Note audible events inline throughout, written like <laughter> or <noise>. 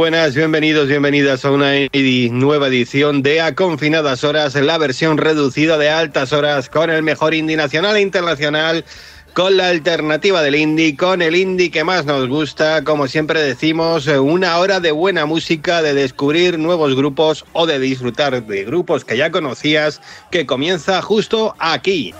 Bienvenidos, bienvenidas a una nueva edición de A Confinadas Horas, la versión reducida de Altas Horas con el mejor indie nacional e internacional, con la alternativa del indie, con el indie que más nos gusta, como siempre decimos, una hora de buena música, de descubrir nuevos grupos o de disfrutar de grupos que ya conocías, que comienza justo aquí.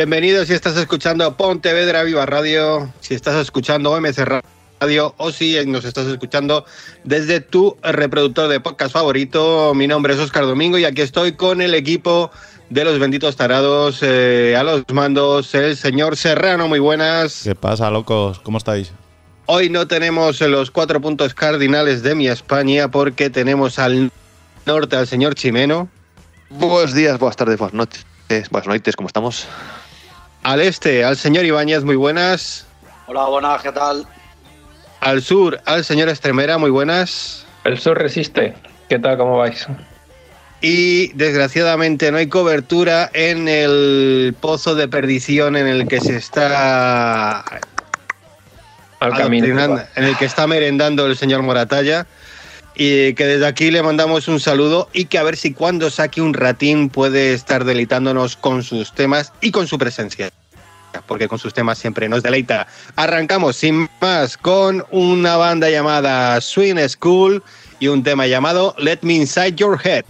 Bienvenidos si estás escuchando Pontevedra Viva Radio, si estás escuchando OMC Radio o si nos estás escuchando desde tu reproductor de podcast favorito. Mi nombre es Oscar Domingo y aquí estoy con el equipo de los benditos tarados eh, a los mandos, el señor Serrano. Muy buenas. ¿Qué pasa, locos? ¿Cómo estáis? Hoy no tenemos los cuatro puntos cardinales de mi España porque tenemos al norte al señor Chimeno. Buenos días, buenas tardes, buenas noches, buenas noches, ¿cómo estamos? Al este, al señor Ibáñez, muy buenas. Hola, buenas, ¿qué tal? Al sur, al señor Estremera, muy buenas. El sur resiste. ¿Qué tal? ¿Cómo vais? Y desgraciadamente no hay cobertura en el pozo de perdición en el que se está al camino, en el que está merendando el señor Moratalla y que desde aquí le mandamos un saludo y que a ver si cuando saque un ratín puede estar deleitándonos con sus temas y con su presencia. Porque con sus temas siempre nos deleita. Arrancamos sin más con una banda llamada Swing School y un tema llamado Let Me Inside Your Head.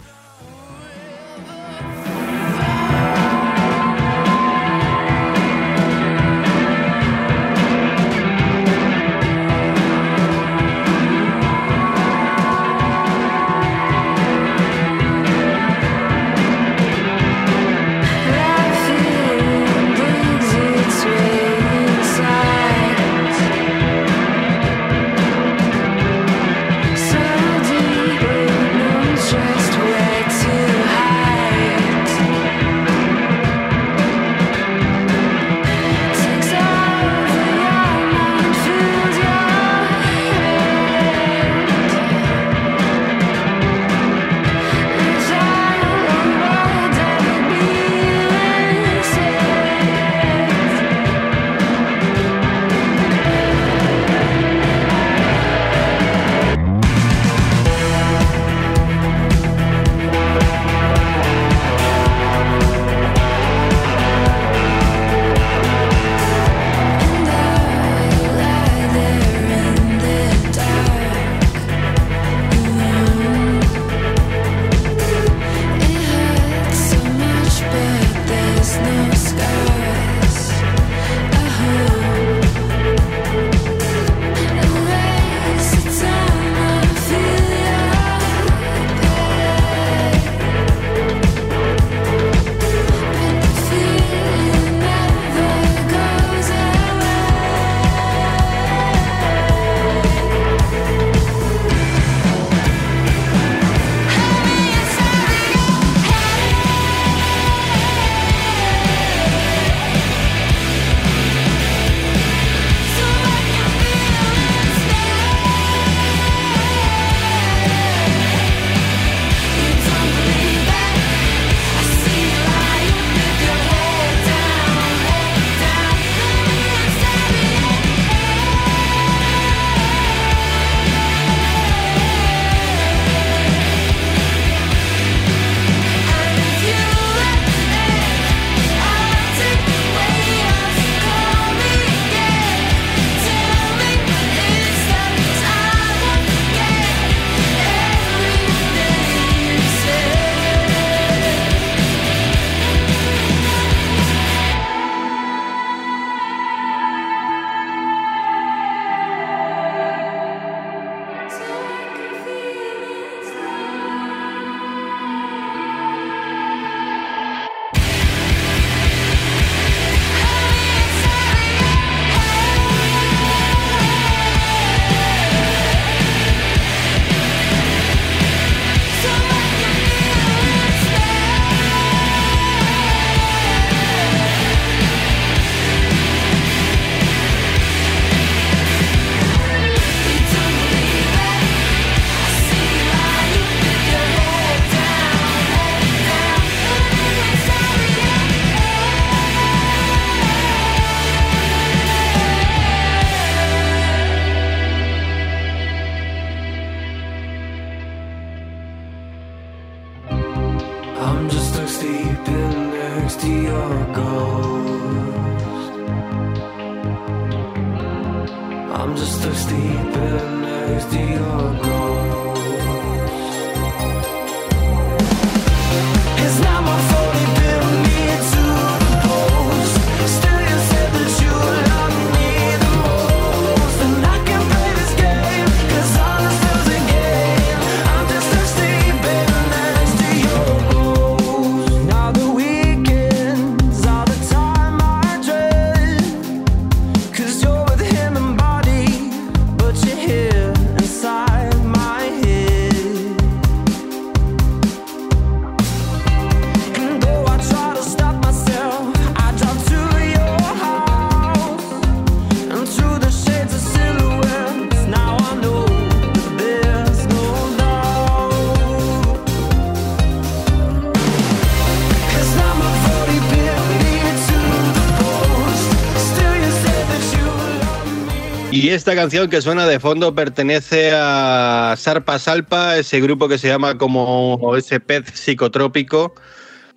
Esta canción que suena de fondo pertenece a Sarpa Salpa, ese grupo que se llama como ese pez psicotrópico,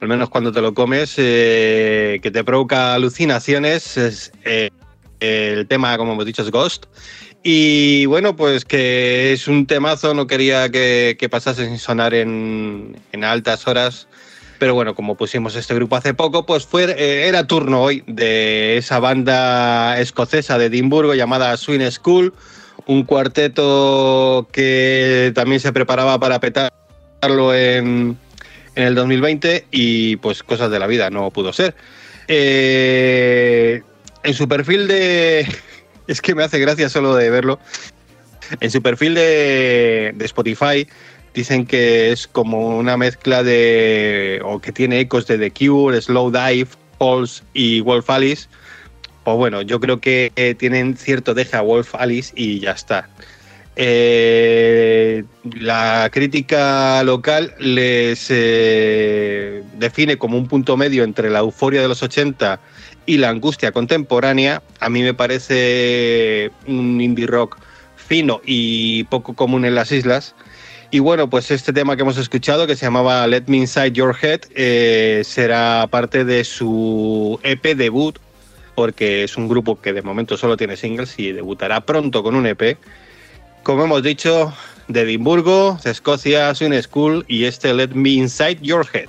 al menos cuando te lo comes, eh, que te provoca alucinaciones. Es, eh, el tema, como hemos dicho, es Ghost. Y bueno, pues que es un temazo, no quería que, que pasase sin sonar en altas horas. Pero bueno, como pusimos este grupo hace poco, pues fue, eh, era turno hoy de esa banda escocesa de Edimburgo llamada Swing School, un cuarteto que también se preparaba para petarlo en, en el 2020 y pues cosas de la vida, no pudo ser. Eh, en su perfil de... <laughs> Es que me hace gracia solo de verlo. En su perfil de, de Spotify dicen que es como una mezcla de. o que tiene ecos de The Cure, Slow Dive, Pulse y Wolf Alice. Pues bueno, yo creo que eh, tienen cierto deje a Wolf Alice y ya está. Eh, la crítica local les eh, define como un punto medio entre la euforia de los 80 y la angustia contemporánea. A mí me parece un indie rock fino y poco común en las islas. Y bueno, pues este tema que hemos escuchado, que se llamaba Let Me Inside Your Head, eh, será parte de su EP debut, porque es un grupo que de momento solo tiene singles y debutará pronto con un EP. Como hemos dicho, de Edimburgo, de Escocia, Swing School y este Let Me Inside Your Head.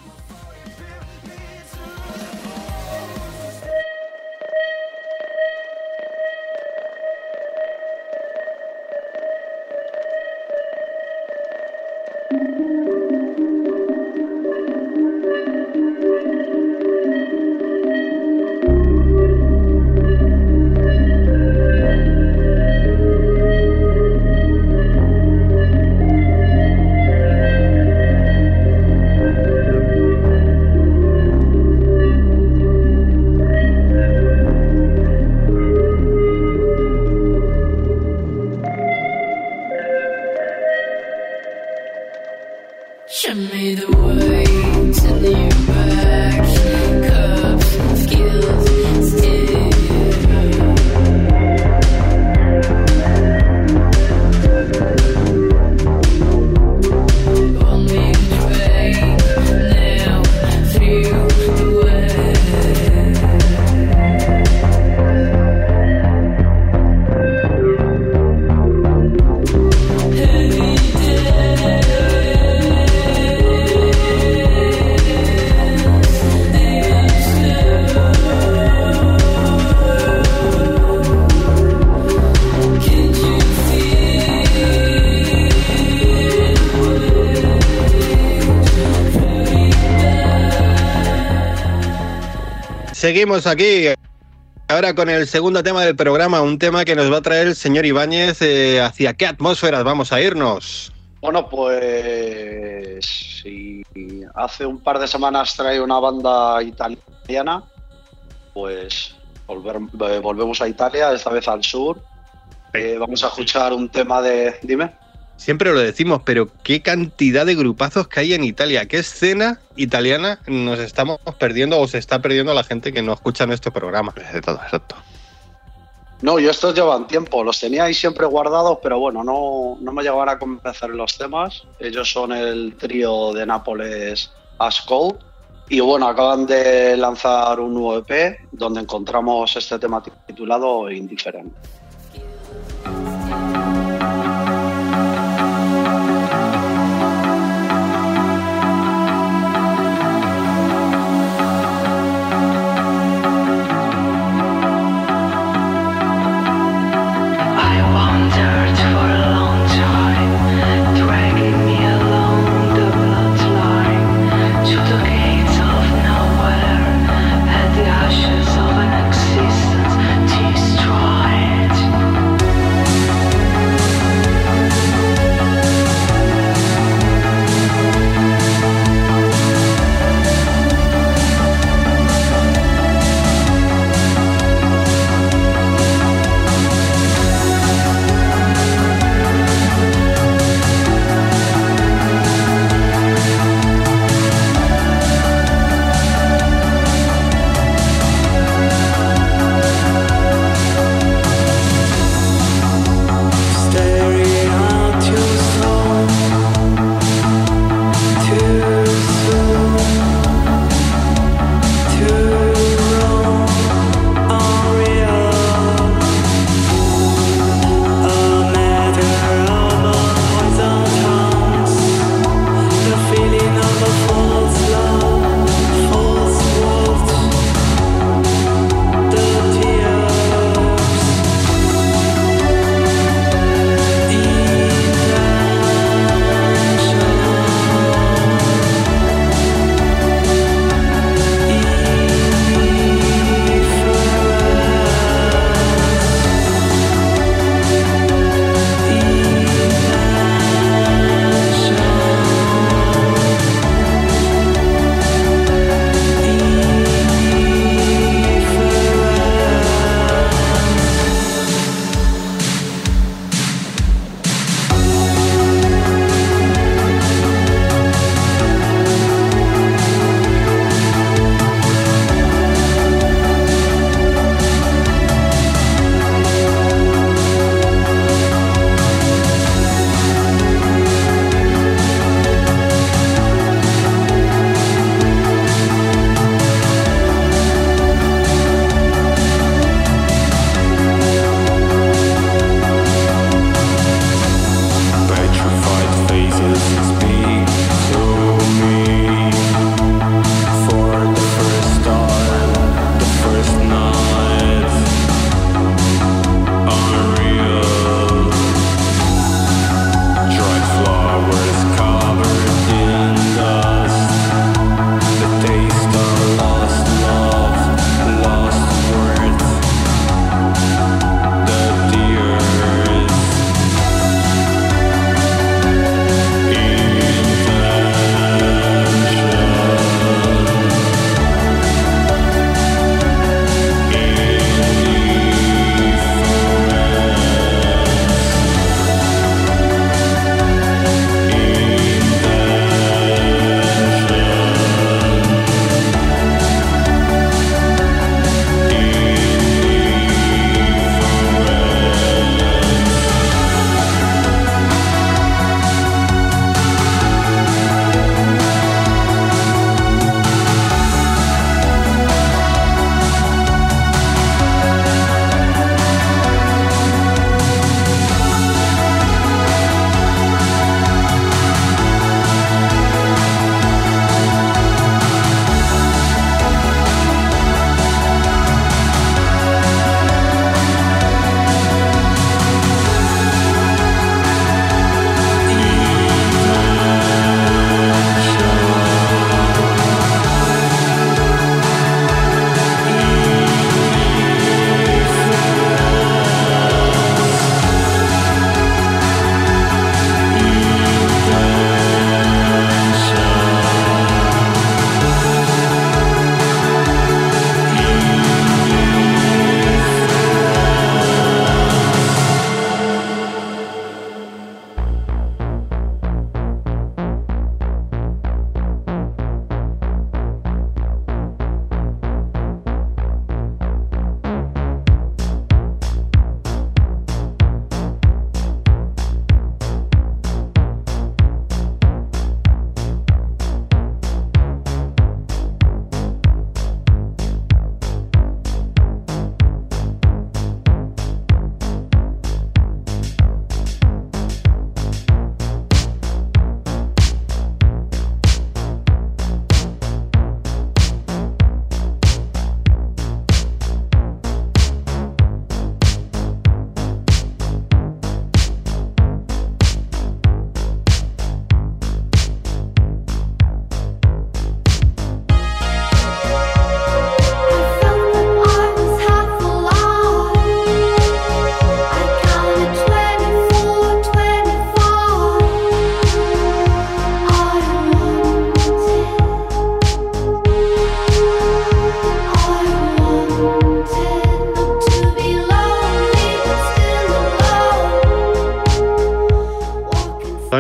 Seguimos aquí. Ahora con el segundo tema del programa, un tema que nos va a traer el señor Ibáñez. eh, ¿Hacia qué atmósferas vamos a irnos? Bueno, pues si hace un par de semanas trae una banda italiana, pues volver- eh, volvemos a Italia, esta vez al sur. Eh, vamos a escuchar un tema de... Dime. Siempre lo decimos, pero qué cantidad de grupazos que hay en Italia, qué escena italiana nos estamos perdiendo o se está perdiendo la gente que no escucha nuestro programa. De todo, exacto. No, yo estos llevan tiempo, los tenía ahí siempre guardados, pero bueno, no, no me llegaban a convencer los temas. Ellos son el trío de Nápoles As Cold Y bueno, acaban de lanzar un nuevo EP donde encontramos este tema titulado Indiferente.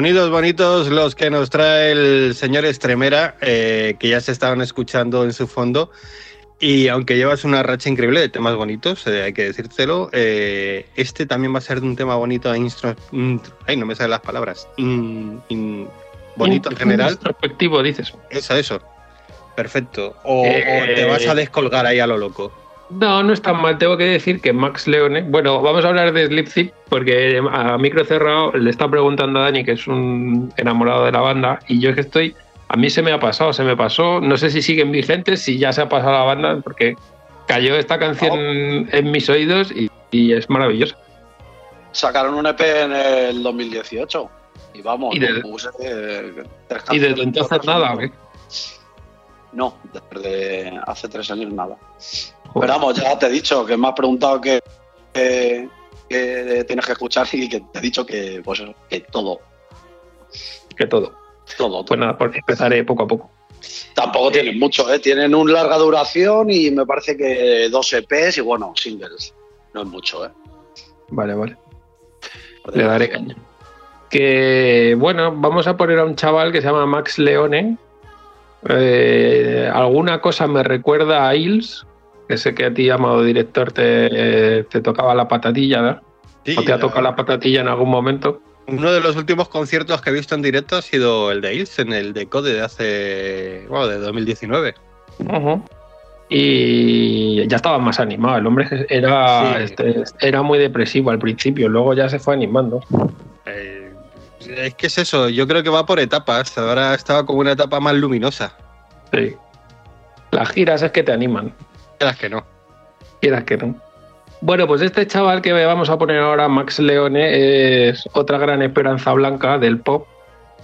Sonidos bonitos los que nos trae el señor Estremera, eh, que ya se estaban escuchando en su fondo. Y aunque llevas una racha increíble de temas bonitos, eh, hay que decírtelo, eh, este también va a ser de un tema bonito. instro- mm, ay, no me salen las palabras. Mm, mm, bonito en general. Introspectivo, dices. Eso, eso. Perfecto. O, o Eh, te vas a descolgar ahí a lo loco. No, no es tan mal. Tengo que decir que Max Leone. Bueno, vamos a hablar de Slipzip porque a micro cerrado le está preguntando a Dani, que es un enamorado de la banda, y yo es que estoy. A mí se me ha pasado, se me pasó. No sé si siguen vigentes, si ya se ha pasado la banda, porque cayó esta canción en mis oídos y, y es maravillosa. Sacaron un EP en el 2018. Y vamos, Y desde- no puse, eh, Y desde entonces nada, ¿o qué? No, desde hace tres años nada. Pero vamos, ya te he dicho que me has preguntado que, que- que tienes que escuchar y que te he dicho que, pues, que todo, Que todo. todo, todo. Pues nada, porque empezaré poco a poco. Tampoco tienen mucho, ¿eh? tienen una larga duración y me parece que dos EPs y bueno, singles. No es mucho, ¿eh? Vale, vale. Le daré caña. Que bueno, vamos a poner a un chaval que se llama Max Leone. Eh, alguna cosa me recuerda a Hills, que sé que a ti, amado director, te, te tocaba la patatilla, ¿no? Sí, ¿O te ha tocado la patatilla en algún momento? Uno de los últimos conciertos que he visto en directo ha sido el de Hills en el de Code de hace. Bueno, de 2019. Y ya estaba más animado. El hombre era, Sí. este, era muy depresivo al principio, luego ya se fue animando. Eh, es que es eso, yo creo que va por etapas. Ahora estaba como una etapa más luminosa. Sí. Las giras es que te animan. Las que no. Quieras que no. Bueno, pues este chaval que vamos a poner ahora, Max Leone, es otra gran esperanza blanca del pop.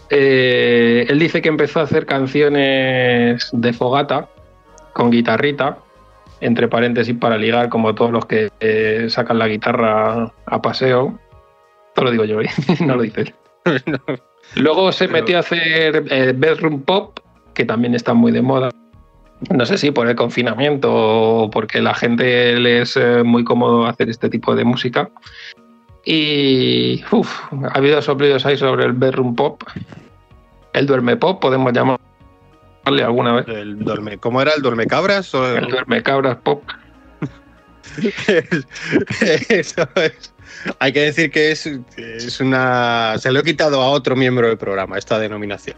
Eh, él dice que empezó a hacer canciones de fogata con guitarrita, entre paréntesis para ligar, como todos los que eh, sacan la guitarra a paseo. Esto lo digo yo, ¿eh? <laughs> no lo dice él. <laughs> Luego se metió a hacer eh, bedroom pop, que también está muy de moda. No sé si por el confinamiento o porque la gente le es eh, muy cómodo hacer este tipo de música. Y uf, ha habido soplidos ahí sobre el bedroom pop. El duerme pop, podemos llamarle alguna vez. El duerme, ¿Cómo era el duerme cabras? O El duerme cabras pop. <laughs> <laughs> Eso es. Hay que decir que es, es una. Se lo he quitado a otro miembro del programa, esta denominación.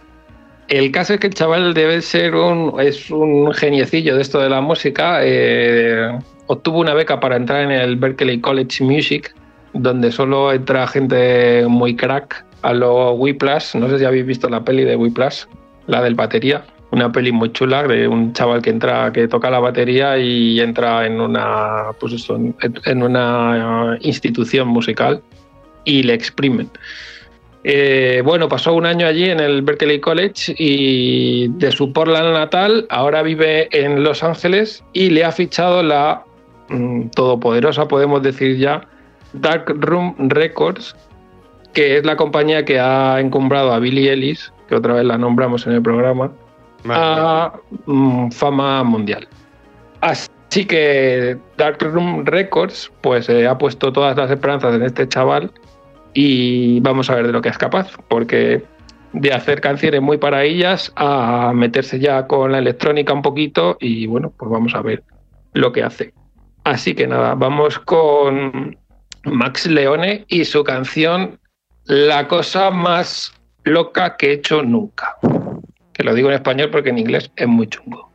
El caso es que el chaval debe ser un, es un geniecillo de esto de la música. eh, obtuvo una beca para entrar en el Berklee College Music, donde solo entra gente muy crack a lo Whiplash. No sé si habéis visto la peli de Whiplash, la del batería. Una peli muy chula de un chaval que entra, que toca la batería y entra en una, pues en una institución musical y le exprimen. Eh, bueno, pasó un año allí en el Berkeley College y de su Portland natal ahora vive en Los Ángeles y le ha fichado la mm, todopoderosa, podemos decir ya, Dark Room Records, que es la compañía que ha encumbrado a Billie Ellis, que otra vez la nombramos en el programa, a mm, fama mundial. Así que Dark Room Records pues eh, ha puesto todas las esperanzas en este chaval y vamos a ver de lo que es capaz, porque de hacer canciones muy para ellas a meterse ya con la electrónica un poquito y bueno, pues vamos a ver lo que hace. Así que nada, vamos con Max Leone y su canción La cosa más loca que he hecho nunca. Que lo digo en español porque en inglés es muy chungo.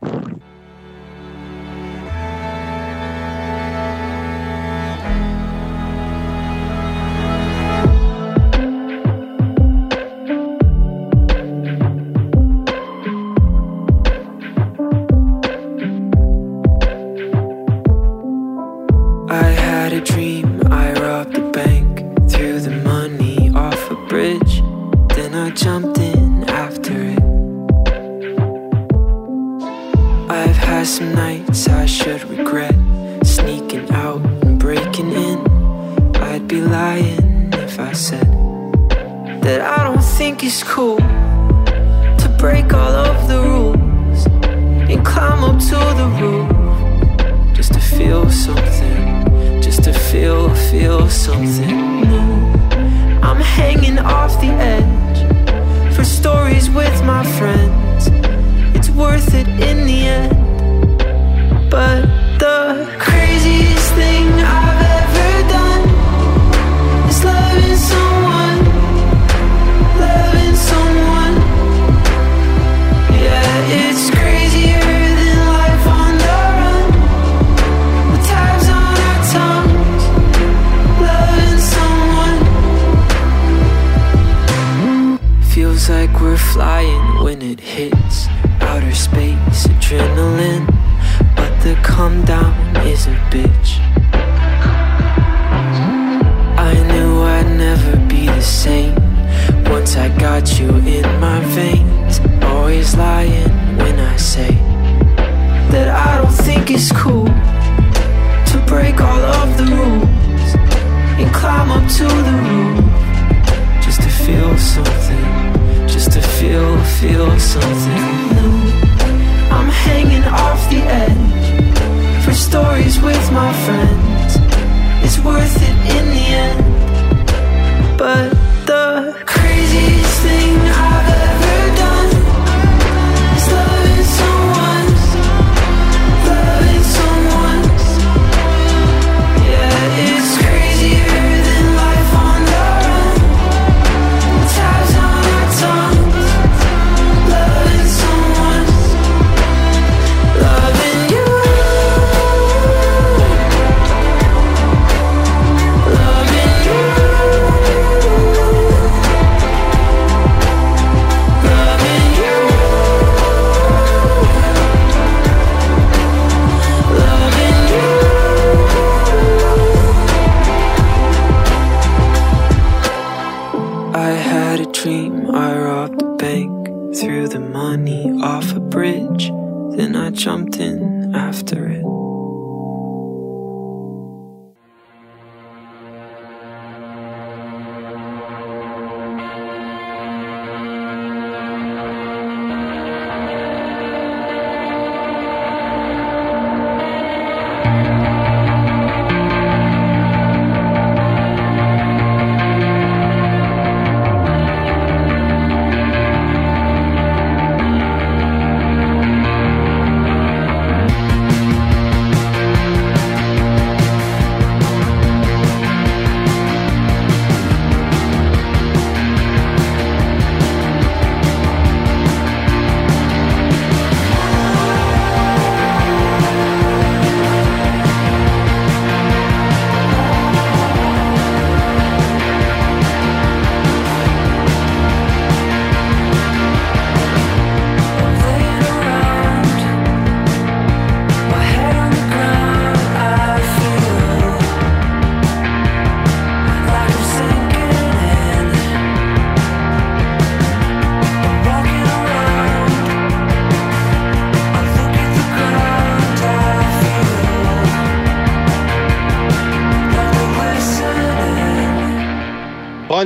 Should regret, sneaking out and breaking in. I'd be lying if I said that I don't think it's cool to break all of the rules and climb up to the roof just to feel something, just to feel, feel something new. I'm hanging off the edge, for stories with my friends. It's worth it in the end. But the craziest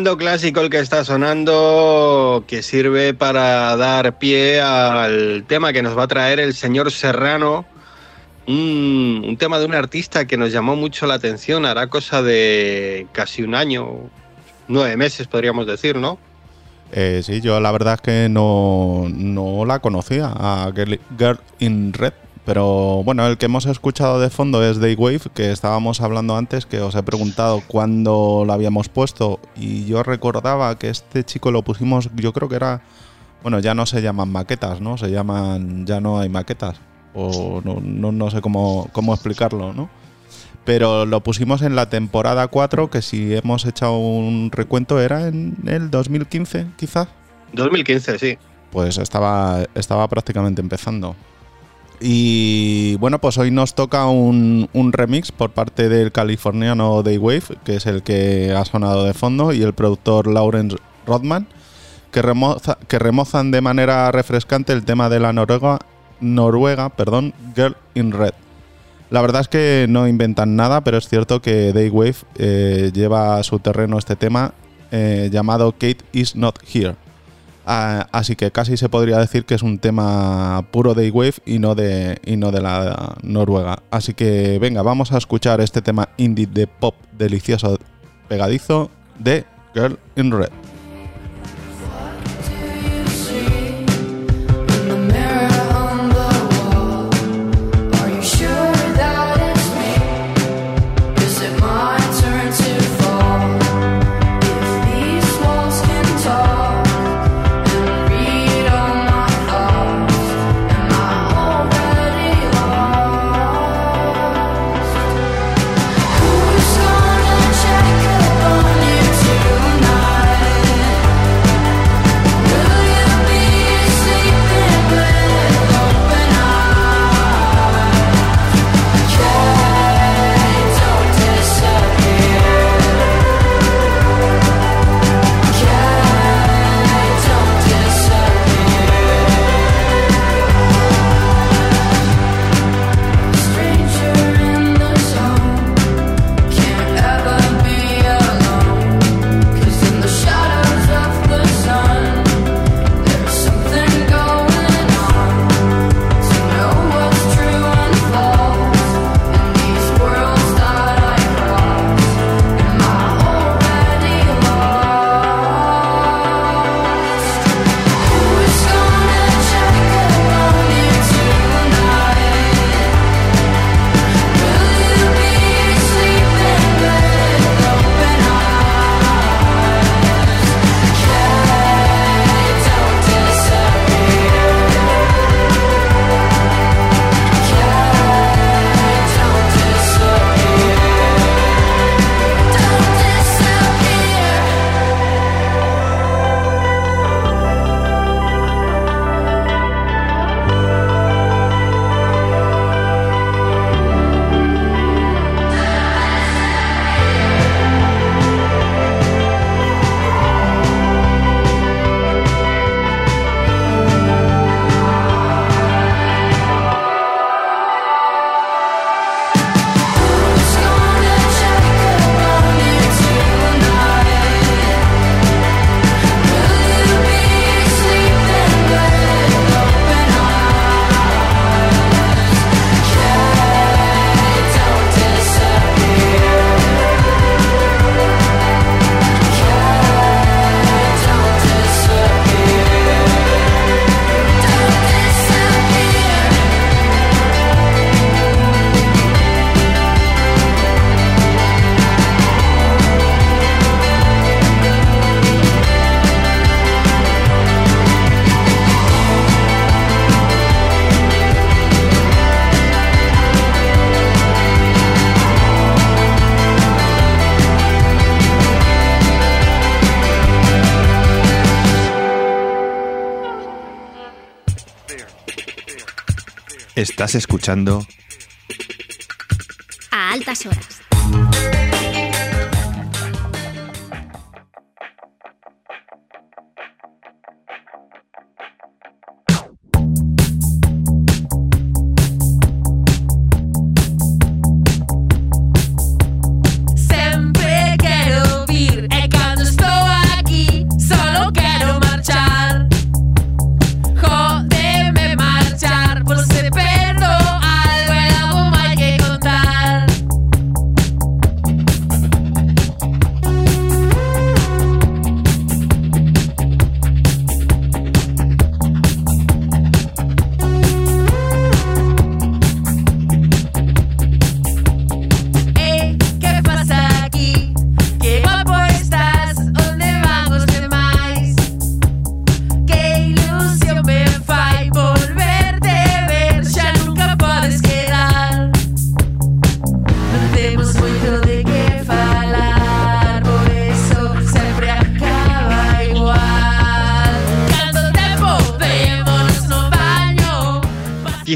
clásico el que está sonando, que sirve para dar pie al tema que nos va a traer el señor Serrano. Un, tema de un artista que nos llamó mucho la atención, hará cosa de casi un año, nueve meses podríamos decir, ¿no? Eh, sí, yo la verdad es que no, no la conocía, a Girl in Red. Pero bueno, el que hemos escuchado de fondo es Daywave, que estábamos hablando antes, que os he preguntado cuándo lo habíamos puesto. Y yo recordaba que este chico lo pusimos, yo creo que era. Bueno, ya no se llaman maquetas, ¿no? Se llaman. Ya no hay maquetas. O no, no, no sé cómo, cómo explicarlo, ¿no? Pero lo pusimos en la temporada 4, que si hemos echado un recuento era en el 2015, quizás. 2015, sí. Pues estaba, estaba prácticamente empezando. Y bueno, pues hoy nos toca un, remix por parte del californiano Daywave, que es el que ha sonado de fondo, y el productor Lawrence Rodman, que remozan de manera refrescante el tema de la Noruega, Noruega perdón, Girl in Red. La verdad es que no inventan nada, pero es cierto que Daywave eh, lleva a su terreno este tema eh, llamado Kate is not here. Ah, así que casi se podría decir que es un tema puro de Wave y no y no de la Noruega. Así que venga, vamos a escuchar este tema indie de pop delicioso pegadizo de Girl in Red. Estás escuchando A altas horas.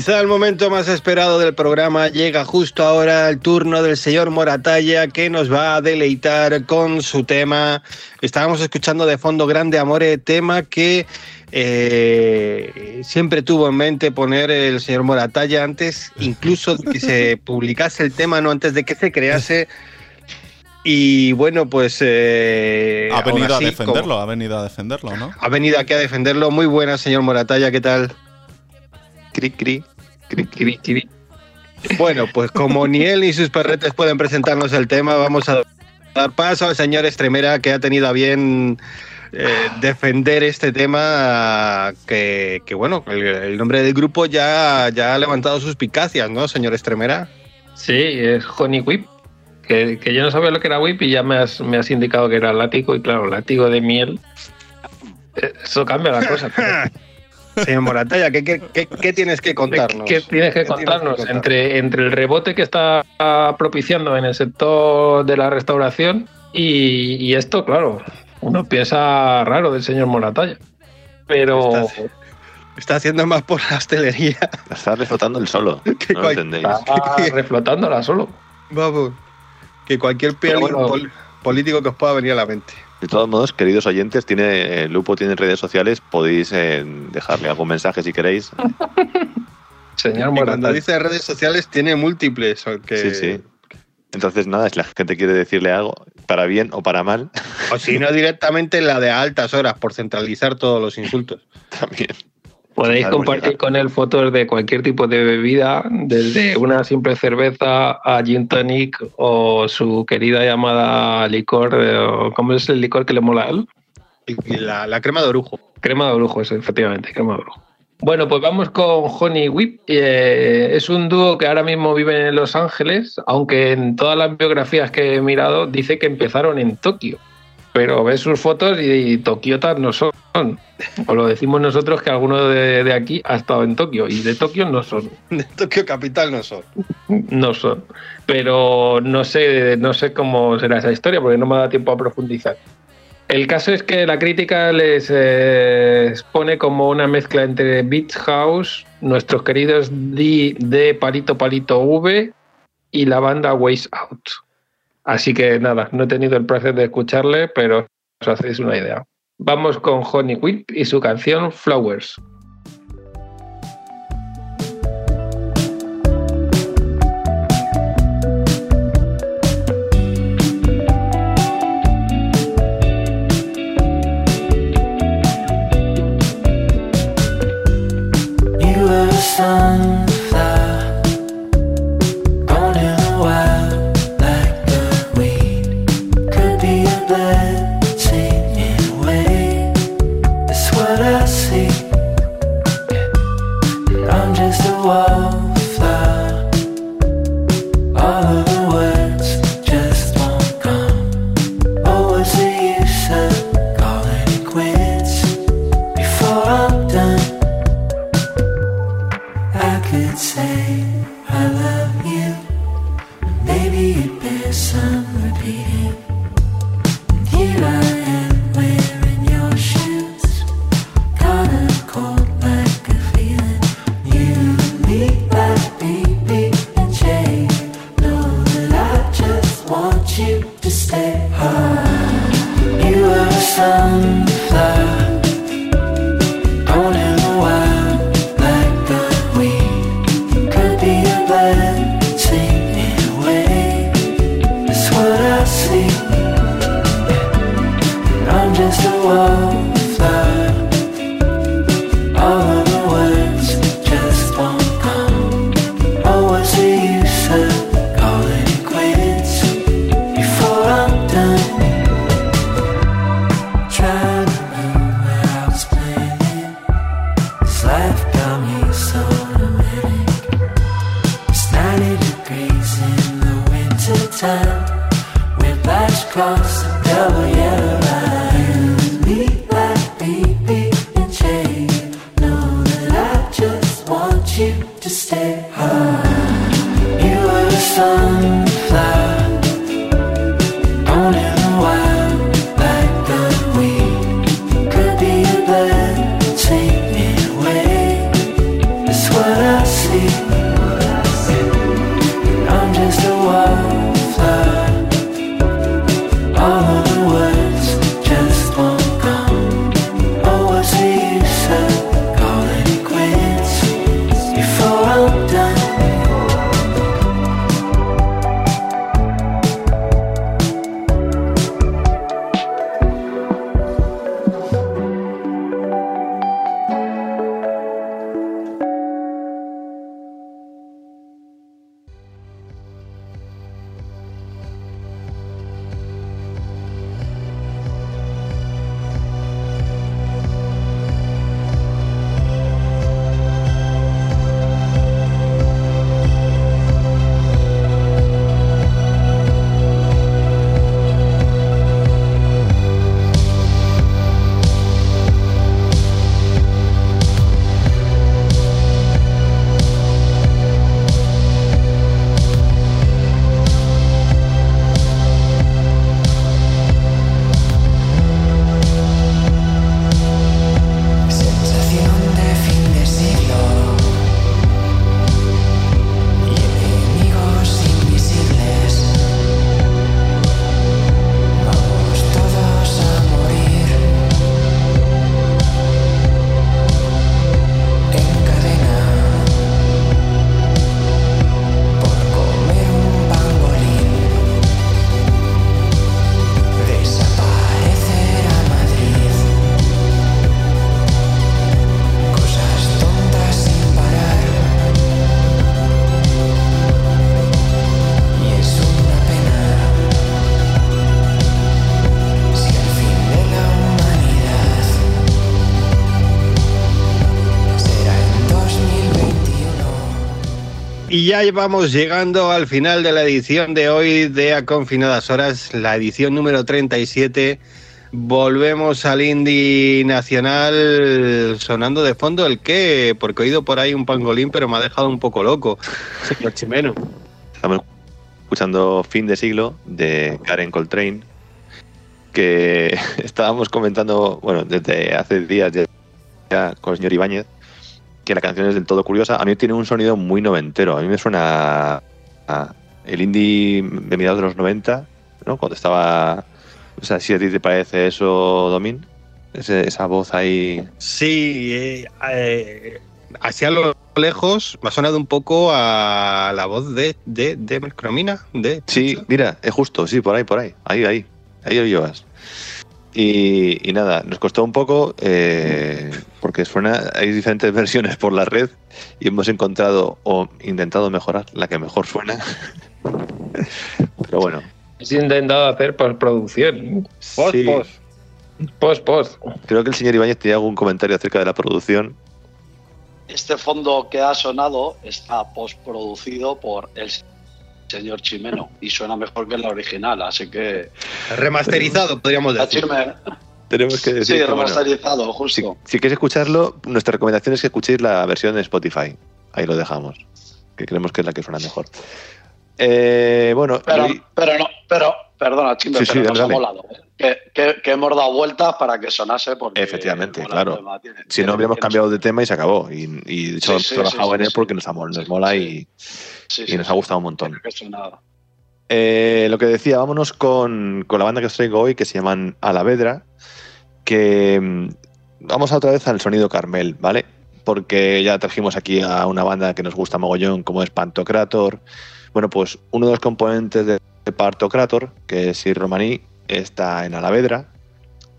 Quizá el momento más esperado del programa llega justo ahora el turno del señor Moratalla que nos va a deleitar con su tema. Estábamos escuchando de fondo Grande Amore, tema que eh, siempre tuvo en mente poner el señor Moratalla antes, incluso de que se <laughs> publicase el tema, no antes de que se crease. Y bueno, pues... eh, ha venido así, a defenderlo, como- ha venido a defenderlo, ¿no? ha venido aquí a defenderlo. Muy buena, señor Moratalla, ¿qué tal? Cri Cri. Cri, cri. Bueno, pues como ni él ni sus perretes pueden presentarnos el tema, vamos a dar paso al señor Estremera que ha tenido a bien eh, defender este tema que, que, bueno, el, el nombre del grupo ya, ya ha levantado sus picacias, ¿no, señor Estremera? Sí, es Honey Whip. Que, que yo no sabía lo que era whip y ya me has, me has indicado que era látigo y claro, látigo de miel. eh, Eso cambia la cosa. pero- <laughs> Señor Moratalla, ¿qué, qué, qué- qué tienes que contarnos? ¿Qué tienes que ¿Qué tienes que contarnos? contar? entre, entre el rebote que está propiciando en el sector de la restauración y, y esto, claro, uno piensa raro del señor Moratalla. Pero Está, está haciendo más por la hostelería. La está reflotando el solo. <laughs> ¿Qué No lo cual- entendéis. está reflotándola solo. Vamos, que cualquier bueno. pol- político que os pueda venir a la mente. De todos modos, queridos oyentes, tiene eh, Lupo tiene redes sociales, podéis eh, dejarle algún mensaje si queréis. <laughs> Señor Y cuando dice redes sociales tiene múltiples, aunque... Sí, sí. Entonces, nada, si la gente quiere decirle algo, para bien o para mal, O si no, directamente la de a altas horas, por centralizar todos los insultos. <laughs> también. Podéis compartir ya. con él fotos de cualquier tipo de bebida, desde una simple cerveza a gin tonic o su querida llamada licor, eh, o ¿cómo es el licor que le mola a él? La, la crema de orujo. Crema de orujo, eso, efectivamente, crema de orujo. Bueno, pues vamos con Honey Whip. Eh, es un dúo que ahora mismo vive en Los Ángeles, aunque en todas las biografías que he mirado dice que empezaron en Tokio. Pero ves sus fotos y, tokiotas no son. O lo decimos nosotros que alguno de, de aquí ha estado en Tokio y de Tokio no son. De Tokio Capital no son. No son. Pero no sé, no sé cómo será esa historia porque no me da tiempo a profundizar. El caso es que la crítica les eh, expone como una mezcla entre Beach House, nuestros queridos D de Palito Palito V y la banda Ways Out. Así que nada, no he tenido el placer de escucharle, pero os hacéis una idea. Vamos con Honey Whip y su canción Flowers. You to stay home. You were a sunflower, Y ya vamos llegando al final de la edición de hoy de A Confinadas Horas, la edición número 37. Volvemos al Indie Nacional sonando de fondo el qué, porque he oído por ahí un pangolín, pero me ha dejado un poco loco. <laughs> Señor Chimeno. Estamos escuchando Fin de Siglo de Karen Coltrane, que <laughs> estábamos comentando, bueno, desde hace días ya, con el señor Ibáñez, que la canción es del todo curiosa. A mí tiene un sonido muy noventero. A mí me suena a el indie de mediados de los 90, ¿no? Cuando estaba... O sea, si a ti te parece eso, Domín, Ese- esa voz ahí... Sí, eh, eh, hacia lo lejos me ha sonado un poco a la voz de, de, de Melcromina. De, Sí, mira, es justo, sí, por ahí, por ahí. Ahí, ahí. Ahí lo llevas. Y, y nada, nos costó un poco eh, porque suena, hay diferentes <laughs> versiones por la red y hemos encontrado o intentado mejorar la que mejor suena. <laughs> Pero bueno, He intentado hacer postproducción. Post, Sí. post. Post, post. creo que el señor Ibáñez tenía algún comentario acerca de la producción. Este fondo que ha sonado está postproducido por el señor Chimeno y suena mejor que la original, así que Remasterizado, podríamos decir. Tenemos que decir sí, que, bueno, remasterizado, si, justo. si queréis escucharlo, nuestra recomendación es que escuchéis la versión de Spotify. Ahí lo dejamos, que creemos que es la que suena mejor. Eh, bueno, Pero, y- pero no, pero, perdona, Chime, Sí, sí, pero nos dale, ha molado. ¿eh? Que, que- que hemos dado vueltas para que sonase porque Efectivamente, claro. tiene- si tiene- no habríamos cambiado de tema y se acabó. Y, y de hecho Sí, hemos sí, trabajado sí, en sí, él sí. porque nos, nos mola y, Sí, y sí, nos ha gustado un montón. Eh, lo que decía, vámonos con, con la banda que os traigo hoy, que se llaman Alavedra, que mm, vamos otra vez al sonido Carmel, ¿vale? Porque ya trajimos aquí a una banda que nos gusta mogollón, como es Pantocrator. Bueno, pues uno de los componentes de Pantocrator, que es Sir Romaní, está en Alavedra.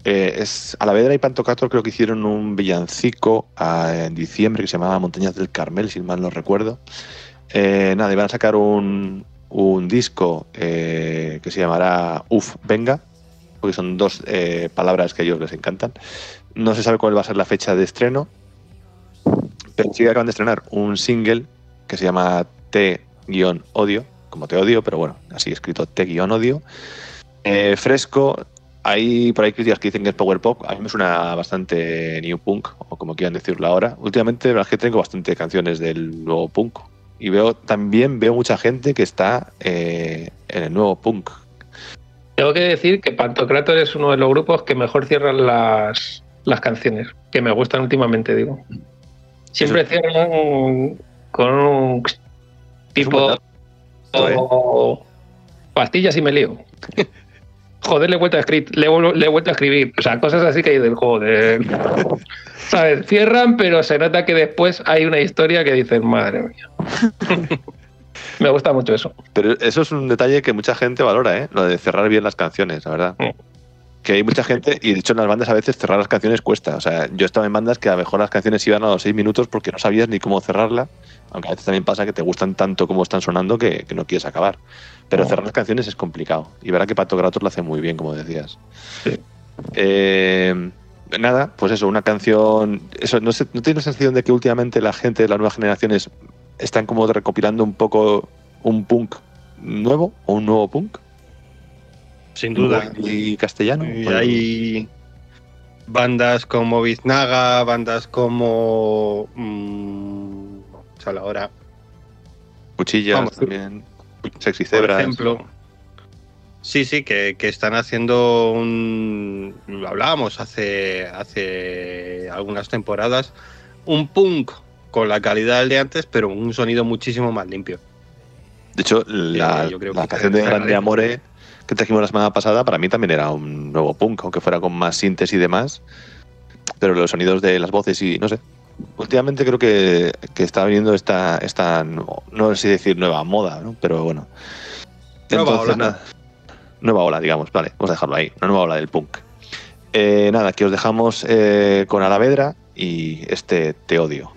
Eh, es Alavedra y Pantocrator creo que hicieron un villancico ah, en diciembre que se llamaba Montañas del Carmel, si mal no recuerdo. Eh, nada, y van a sacar un, disco eh, que se llamará Uf, venga, porque son dos eh, palabras que a ellos les encantan. No se sabe cuál va a ser la fecha de estreno, pero sí que acaban de estrenar un single que se llama T-Odio, como te odio, pero bueno, así escrito T-Odio. Eh, fresco, hay por ahí críticas que dicen que es power pop. A mí me suena bastante new punk, o como quieran decirlo ahora. Últimamente, la verdad es que tengo bastante canciones del nuevo punk. Y veo también veo mucha gente que está eh, en el nuevo punk. Tengo que decir que Pantocrator es uno de los grupos que mejor cierran las, las canciones, que me gustan últimamente, digo. Siempre cierran con un tipo ¿eh? o pastillas y me lío. <laughs> Joder, le he vuelto a escribir, le, le he vuelto a escribir. O sea, cosas así que hay del joder. <laughs> ¿Sabes? Cierran, pero se nota que después hay una historia que dices, madre mía. <laughs> me gusta mucho eso. Pero eso es un detalle que mucha gente valora, ¿eh? Lo de cerrar bien las canciones, la verdad. Mm. Que hay mucha gente, y de hecho en las bandas a veces cerrar las canciones cuesta. O sea, yo estaba en bandas que a lo mejor las canciones iban a los seis minutos porque no sabías ni cómo cerrarla. Aunque a veces también pasa que te gustan tanto como están sonando que, que no quieres acabar. Pero cerrar las canciones es complicado. Y verá que Pato Gratos lo hace muy bien, como decías. Sí. Eh, nada, pues eso, una canción. Eso, ¿no, sé, ¿No tienes la sensación de que últimamente la gente de las nuevas generaciones están como recopilando un poco un punk nuevo o un nuevo punk? Sin duda. Y castellano. Y Bueno, hay bandas como Biznaga, bandas como. Mmm, chale, ahora, Cuchillas vamos, también. Sexy por Zebras. ejemplo. Sí, sí, que, que están haciendo un. Lo hablábamos hace, hace algunas temporadas. Un punk con la calidad del de antes, pero un sonido muchísimo más limpio. De hecho, la, yo creo la que canción de Grande. Amore que trajimos la semana pasada, para mí también era un nuevo punk, aunque fuera con más síntesis y demás. Pero los sonidos de las voces y no sé. Últimamente creo que, que está viniendo esta, esta no, no sé si decir nueva moda, ¿no? pero bueno. Nueva ola. nada, nueva ola, digamos, vale, vamos a dejarlo ahí, una nueva ola del punk. Eh, nada, que os dejamos eh, con Alavedra y este Te odio.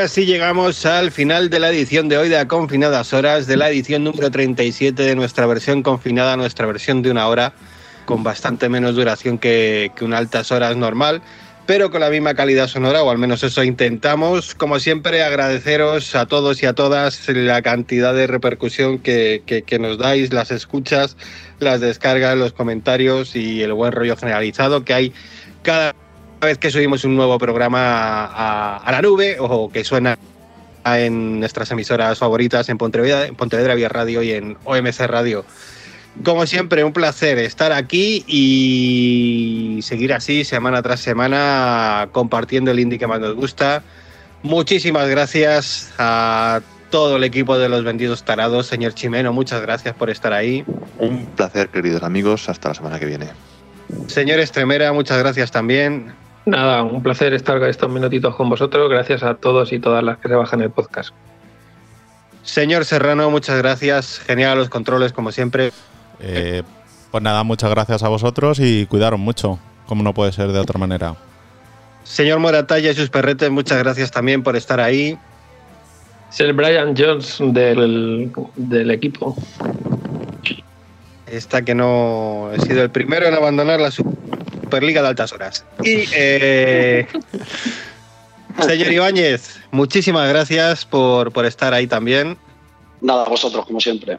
Así llegamos al final de la edición de hoy de A Confinadas Horas, de la edición número 37 de nuestra versión confinada, nuestra versión de una hora, con bastante menos duración que, que una altas horas normal, pero con la misma calidad sonora, o al menos eso intentamos. Como siempre, agradeceros a todos y a todas la cantidad de repercusión que, que- que nos dais, las escuchas, las descargas, los comentarios y el buen rollo generalizado que hay cada vez que subimos un nuevo programa a, a la nube o que suena en nuestras emisoras favoritas en Pontevedra, en Pontevedra Vía Radio y en OMC Radio. Como siempre, un placer estar aquí y seguir así semana tras semana compartiendo el indie que más nos gusta. Muchísimas gracias a todo el equipo de los vendidos tarados, señor Chimeno, muchas gracias por estar ahí. Un placer, queridos amigos. Hasta la semana que viene. Señor Estremera, muchas gracias también. Nada, un placer estar estos minutitos con vosotros. Gracias a todos y todas las que se bajan el podcast. Señor Serrano, muchas gracias. Genial los controles, como siempre. Eh, pues nada, muchas gracias a vosotros y cuidaros mucho, como no puede ser de otra manera. Señor Moratalla y sus perretes, muchas gracias también por estar ahí. Es el Brian Jones del, del equipo. Esta que no he sido el primero en abandonar la Superliga de Altas Horas. Y, eh, <laughs> señor Ibáñez, muchísimas gracias por, por estar ahí también. Nada, vosotros, como siempre.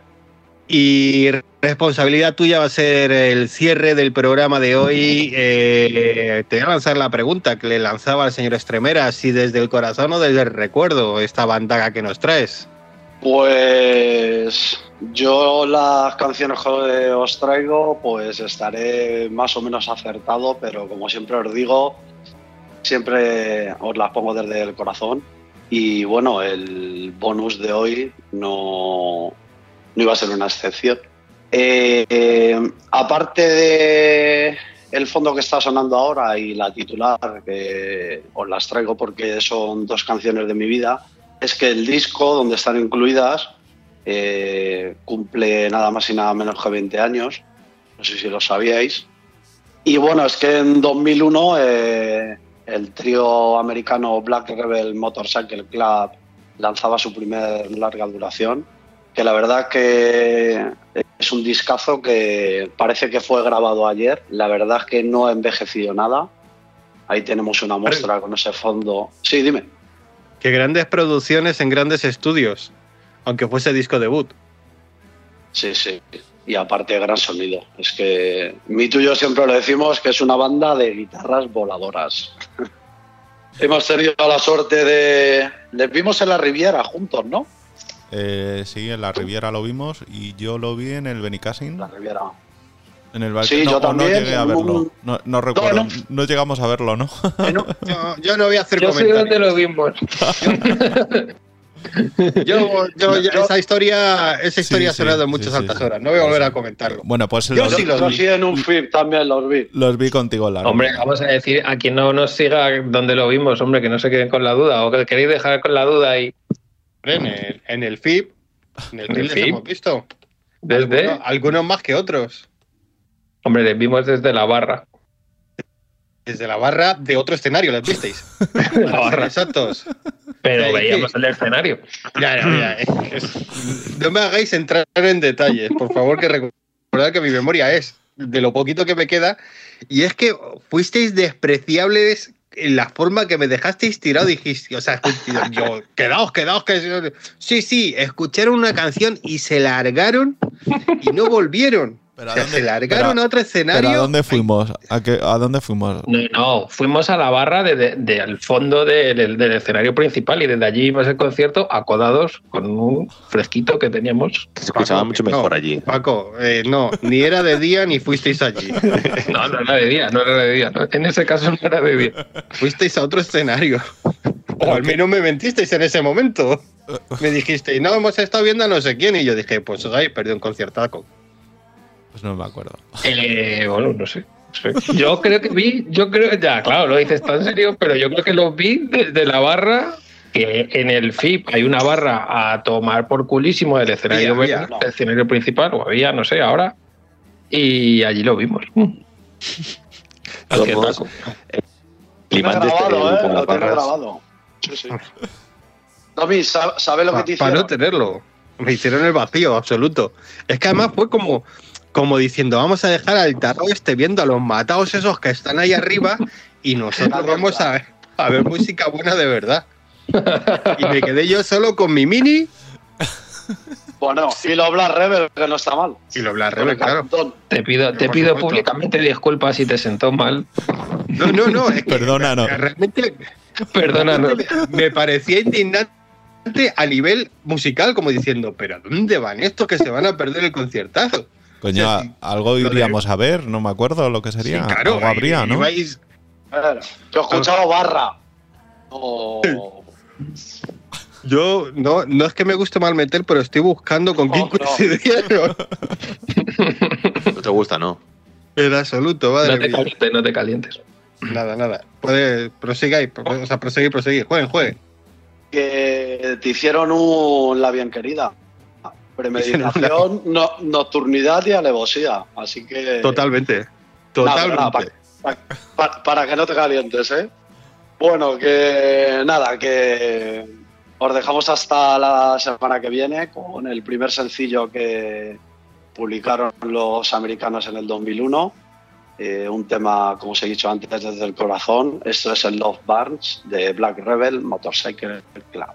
Y responsabilidad tuya va a ser el cierre del programa de hoy. Eh, te voy a lanzar la pregunta que le lanzaba al señor Estremera, si desde el corazón o desde el recuerdo esta bandaga que nos traes. Pues yo las canciones que os traigo, pues estaré más o menos acertado, pero como siempre os digo, siempre os las pongo desde el corazón. Y bueno, el bonus de hoy no, no iba a ser una excepción. Eh, aparte de el fondo que está sonando ahora y la titular, que os las traigo porque son dos canciones de mi vida, es que el disco donde están incluidas eh, cumple nada más y nada menos que 20 años. No sé si lo sabíais. Y bueno, es que en 2001 eh, el trío americano Black Rebel Motorcycle Club lanzaba su primer larga duración, que la verdad que es un discazo que parece que fue grabado ayer. La verdad es que no ha envejecido nada. Ahí tenemos una muestra con ese fondo. Sí, dime. Qué grandes producciones en grandes estudios, aunque fuese disco debut. Sí, sí. Y aparte, gran sonido. Es que mi tuyo siempre lo decimos que es una banda de guitarras voladoras. <laughs> Hemos tenido la suerte de. Les vimos en la Riviera juntos, ¿no? Eh, sí, en la Riviera lo vimos y yo lo vi en el Benicassin. La Riviera. En el Sí, no, yo o no también, llegué a verlo. No, no recuerdo. no. No llegamos a verlo, ¿no? Yo, yo no voy a hacer Yo sé comentarios. dónde lo vimos. <laughs> <laughs> Yo, yo- Yo- esa historia, esa historia ha sí, sonado en sí, muchas sí, altas sí. horas. No voy a volver a comentarlo. bueno, pues Yo los, sí los Yo vi. en un film también los vi. los vi contigo en la Hombre, vamos a decir a quien no nos siga dónde lo vimos, hombre, que no se queden con la duda o que queréis dejar con la duda y En el, en el FIP, en el ¿En el FIP? hemos visto. desde, Algunos, algunos más que otros. hombre, les vimos desde la barra. Desde la barra de otro escenario, ¿les visteis? <laughs> La barra. Exactos. Pero Sí, veíamos sí. el escenario. Ya, ya, ya. <clears throat> Es- no me hagáis entrar en detalles, por favor, que recordad que mi memoria es de lo poquito que me queda. Y es que fuisteis despreciables en la forma que me dejasteis tirado. Dijiste, o sea, yo, quedaos, quedaos, que sí, sí, escucharon una canción y se largaron y no volvieron. ¿Pero se largaron pero- a otro ¿Pero escenario. a dónde fuimos? ¿A, qué- a dónde fuimos? No, no, fuimos a la barra de- de- del fondo de- del- del escenario principal y desde allí íbamos al concierto acodados con un fresquito que teníamos. Se escuchaba Paco, mucho mejor no, allí. Paco, eh, no, ni era de día ni fuisteis allí. <laughs> No, no era de día, no era de día. no. En ese caso no era de día. Fuisteis a otro escenario. O al menos me mentisteis en ese momento. <laughs> Me dijisteis, no, hemos estado viendo a no sé quién. Y yo dije, pues os habéis perdido un conciertaco. Pues no me acuerdo. Eh, bueno, no sé. no. Yo creo que vi, yo creo, ya, claro, lo dices tan serio, pero yo creo que lo vi desde la barra, que en el FIP hay una barra a tomar por culísimo del escenario, Había, verde, del escenario principal, o había, no sé, ahora, y allí lo vimos. El este grabado, ¿eh? Lo tengo. Sí, sí. Tommy, ¿sabe, sabe lo que te Para hicieron? no tenerlo. Me hicieron el vacío, absoluto. Es que además fue como, como diciendo, vamos a dejar al tarro este viendo a los matados esos que están ahí arriba y nosotros vamos a ver, a ver música buena de verdad. Y me quedé yo solo con mi mini Bueno, y lo Black Rebel, que no está mal. y lo Black Rebel, claro. Te pido, te pido públicamente disculpas si te sentó mal. No, no, no. es que Perdónanos. Realmente Perdónanos. me parecía indignante a nivel musical, como diciendo, pero ¿a dónde van estos que se van a perder el conciertazo? Coño, O sea, algo de- iríamos a ver, no me acuerdo lo que sería. Sí, claro, algo habría, ¿no? ibais- Yo he escuchado barra. O- Yo no, no es que me guste mal meter, pero estoy buscando con quién Oh, no. coincidieron. No te gusta, ¿no? En absoluto, madre No te mía. calientes, no te calientes. Nada, nada. Puede, prosigáis, pro- o sea, proseguir, proseguir. Jueguen, jueguen. que te hicieron un la bien querida. Premeditación, <laughs> no- nocturnidad y alevosía. Así que. Totalmente. Nada, nada, Totalmente. pa- pa- para que no te calientes, ¿eh? Bueno, que nada, que os dejamos hasta la semana que viene con el primer sencillo que publicaron los americanos en el 2001. Eh, un tema, como os he dicho antes, desde el corazón. Esto es el Love Barnes de Black Rebel Motorcycle Club.